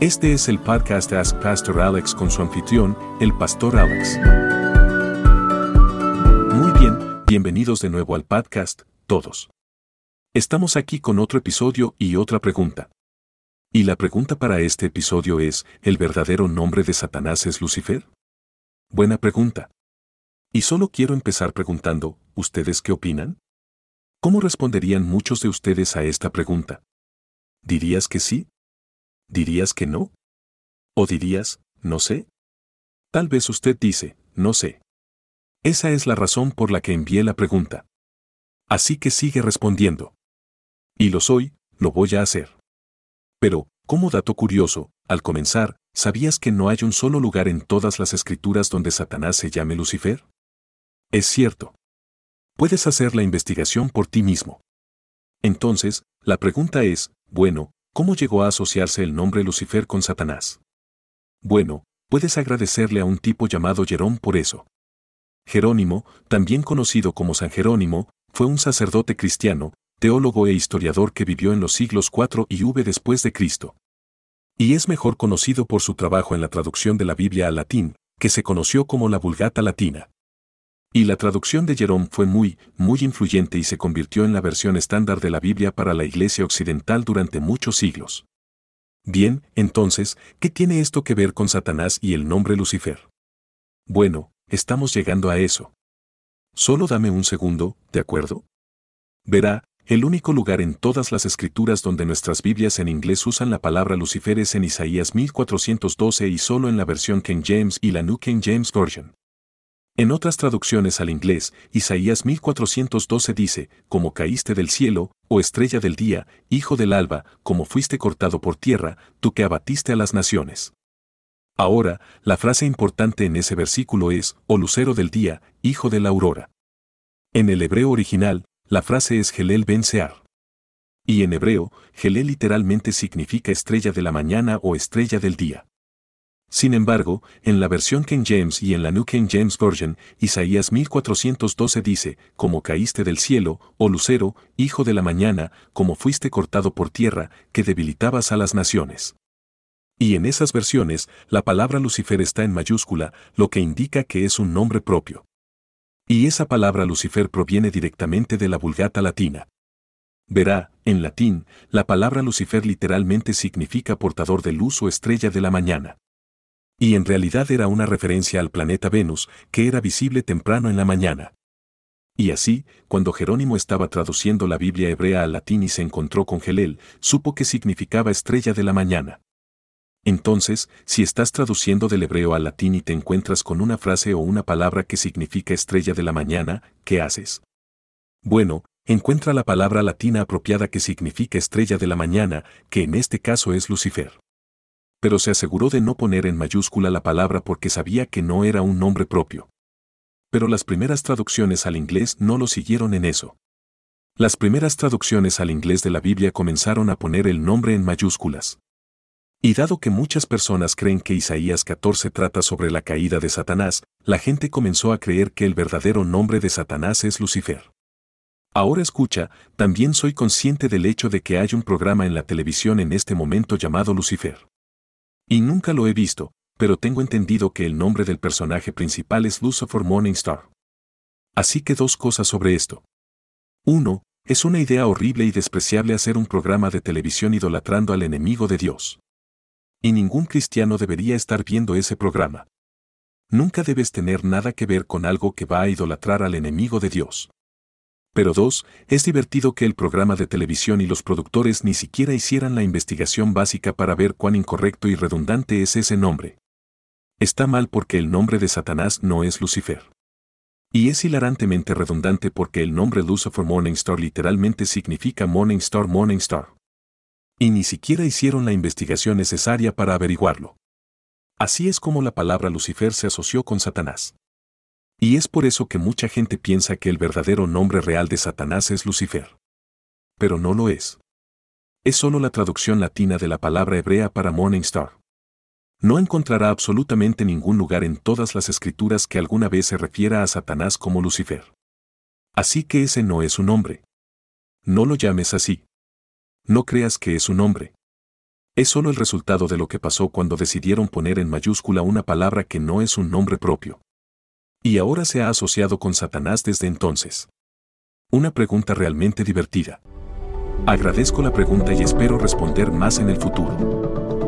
Este es el podcast Ask Pastor Alex con su anfitrión, el Pastor Alex. Muy bien, bienvenidos de nuevo al podcast, todos. Estamos aquí con otro episodio y otra pregunta. Y la pregunta para este episodio es, ¿el verdadero nombre de Satanás es Lucifer? Buena pregunta. Y solo quiero empezar preguntando, ¿ustedes qué opinan? ¿Cómo responderían muchos de ustedes a esta pregunta? ¿Dirías que sí? ¿Dirías que no? ¿O dirías, no sé? Tal vez usted dice, no sé. Esa es la razón por la que envié la pregunta. Así que sigue respondiendo. Y lo soy, lo voy a hacer. Pero, como dato curioso, al comenzar, ¿sabías que no hay un solo lugar en todas las escrituras donde Satanás se llame Lucifer? Es cierto. Puedes hacer la investigación por ti mismo. Entonces, la pregunta es, bueno, ¿cómo llegó a asociarse el nombre Lucifer con Satanás? Bueno, puedes agradecerle a un tipo llamado Jerón por eso. Jerónimo, también conocido como San Jerónimo, fue un sacerdote cristiano, teólogo e historiador que vivió en los siglos IV y V después de Cristo. Y es mejor conocido por su trabajo en la traducción de la Biblia al latín, que se conoció como la Vulgata Latina. Y la traducción de Jerón fue muy, muy influyente y se convirtió en la versión estándar de la Biblia para la Iglesia Occidental durante muchos siglos. Bien, entonces, ¿qué tiene esto que ver con Satanás y el nombre Lucifer? Bueno, estamos llegando a eso. Solo dame un segundo, ¿de acuerdo? Verá, el único lugar en todas las escrituras donde nuestras Biblias en inglés usan la palabra Lucifer es en Isaías 1412 y solo en la versión King James y la New King James Version. En otras traducciones al inglés, Isaías 1412 dice, como caíste del cielo, o estrella del día, hijo del alba, como fuiste cortado por tierra, tú que abatiste a las naciones. Ahora, la frase importante en ese versículo es, o lucero del día, hijo de la aurora. En el hebreo original, la frase es Gelel Ben Sear. Y en hebreo, Gelel literalmente significa estrella de la mañana o estrella del día. Sin embargo, en la versión King James y en la New King James Version, Isaías 1412 dice, como caíste del cielo, oh lucero, hijo de la mañana, como fuiste cortado por tierra, que debilitabas a las naciones. Y en esas versiones, la palabra Lucifer está en mayúscula, lo que indica que es un nombre propio. Y esa palabra Lucifer proviene directamente de la Vulgata latina. Verá, en latín, la palabra Lucifer literalmente significa portador de luz o estrella de la mañana. Y en realidad era una referencia al planeta Venus, que era visible temprano en la mañana. Y así, cuando Jerónimo estaba traduciendo la Biblia hebrea al latín y se encontró con Gelel, supo que significaba estrella de la mañana. Entonces, si estás traduciendo del hebreo al latín y te encuentras con una frase o una palabra que significa estrella de la mañana, ¿qué haces? Bueno, encuentra la palabra latina apropiada que significa estrella de la mañana, que en este caso es Lucifer. Pero se aseguró de no poner en mayúscula la palabra porque sabía que no era un nombre propio. Pero las primeras traducciones al inglés no lo siguieron en eso. Las primeras traducciones al inglés de la Biblia comenzaron a poner el nombre en mayúsculas. Y dado que muchas personas creen que Isaías 14 trata sobre la caída de Satanás, la gente comenzó a creer que el verdadero nombre de Satanás es Lucifer. Ahora escucha, también soy consciente del hecho de que hay un programa en la televisión en este momento llamado Lucifer. Y nunca lo he visto, pero tengo entendido que el nombre del personaje principal es Lucifer Morningstar. Así que dos cosas sobre esto. Uno, es una idea horrible y despreciable hacer un programa de televisión idolatrando al enemigo de Dios. Y ningún cristiano debería estar viendo ese programa. Nunca debes tener nada que ver con algo que va a idolatrar al enemigo de Dios. Pero dos, es divertido que el programa de televisión y los productores ni siquiera hicieran la investigación básica para ver cuán incorrecto y redundante es ese nombre. Está mal porque el nombre de Satanás no es Lucifer. Y es hilarantemente redundante porque el nombre Lucifer Morningstar literalmente significa Morning Star Morning Star. Y ni siquiera hicieron la investigación necesaria para averiguarlo. Así es como la palabra Lucifer se asoció con Satanás. Y es por eso que mucha gente piensa que el verdadero nombre real de Satanás es Lucifer. Pero no lo es. Es solo la traducción latina de la palabra hebrea para Morning Star. No encontrará absolutamente ningún lugar en todas las escrituras que alguna vez se refiera a Satanás como Lucifer. Así que ese no es su nombre. No lo llames así. No creas que es un nombre. Es solo el resultado de lo que pasó cuando decidieron poner en mayúscula una palabra que no es un nombre propio. Y ahora se ha asociado con Satanás desde entonces. Una pregunta realmente divertida. Agradezco la pregunta y espero responder más en el futuro.